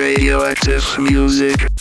radioactive music.